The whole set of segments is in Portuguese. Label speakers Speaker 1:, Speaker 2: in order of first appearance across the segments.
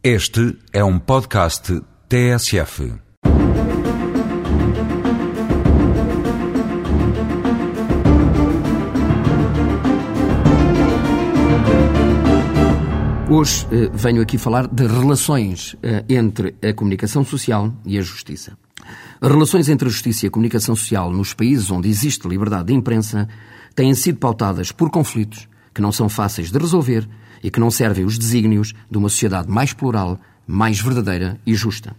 Speaker 1: Este é um podcast TSF.
Speaker 2: Hoje eh, venho aqui falar de relações eh, entre a comunicação social e a justiça. Relações entre a justiça e a comunicação social nos países onde existe liberdade de imprensa têm sido pautadas por conflitos que não são fáceis de resolver e que não servem os desígnios de uma sociedade mais plural, mais verdadeira e justa.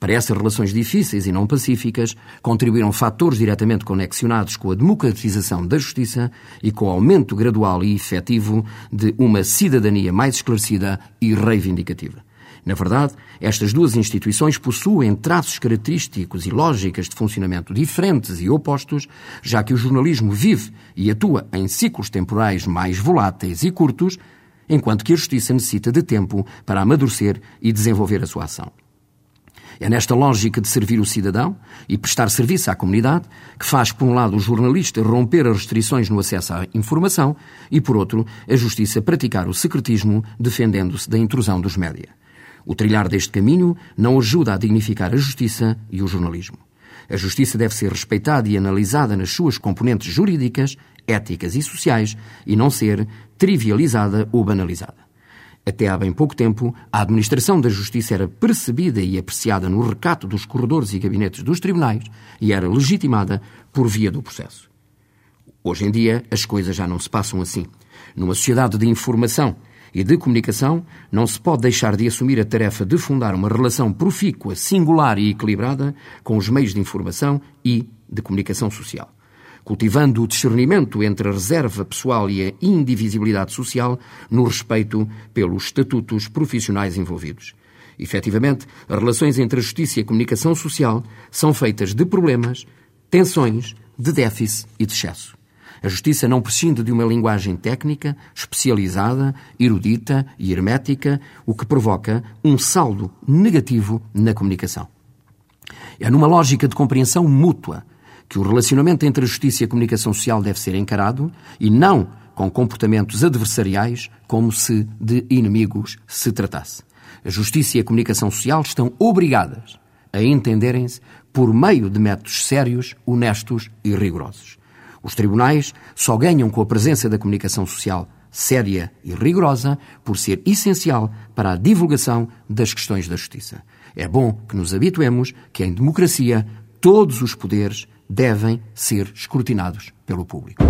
Speaker 2: Para essas relações difíceis e não pacíficas, contribuíram fatores diretamente conexionados com a democratização da justiça e com o aumento gradual e efetivo de uma cidadania mais esclarecida e reivindicativa. Na verdade, estas duas instituições possuem traços característicos e lógicas de funcionamento diferentes e opostos, já que o jornalismo vive e atua em ciclos temporais mais voláteis e curtos, enquanto que a justiça necessita de tempo para amadurecer e desenvolver a sua ação. É nesta lógica de servir o cidadão e prestar serviço à comunidade que faz, por um lado, o jornalista romper as restrições no acesso à informação e, por outro, a justiça praticar o secretismo defendendo-se da intrusão dos média. O trilhar deste caminho não ajuda a dignificar a justiça e o jornalismo. A justiça deve ser respeitada e analisada nas suas componentes jurídicas, éticas e sociais e não ser trivializada ou banalizada. Até há bem pouco tempo, a administração da justiça era percebida e apreciada no recato dos corredores e gabinetes dos tribunais e era legitimada por via do processo. Hoje em dia, as coisas já não se passam assim. Numa sociedade de informação e de comunicação, não se pode deixar de assumir a tarefa de fundar uma relação profícua, singular e equilibrada com os meios de informação e de comunicação social cultivando o discernimento entre a reserva pessoal e a indivisibilidade social no respeito pelos estatutos profissionais envolvidos. Efetivamente, as relações entre a justiça e a comunicação social são feitas de problemas, tensões, de déficit e de excesso. A justiça não prescinde de uma linguagem técnica, especializada, erudita e hermética, o que provoca um saldo negativo na comunicação. É numa lógica de compreensão mútua que o relacionamento entre a justiça e a comunicação social deve ser encarado e não com comportamentos adversariais como se de inimigos se tratasse. A justiça e a comunicação social estão obrigadas a entenderem-se por meio de métodos sérios, honestos e rigorosos. Os tribunais só ganham com a presença da comunicação social séria e rigorosa por ser essencial para a divulgação das questões da justiça. É bom que nos habituemos que em democracia todos os poderes devem ser escrutinados pelo público.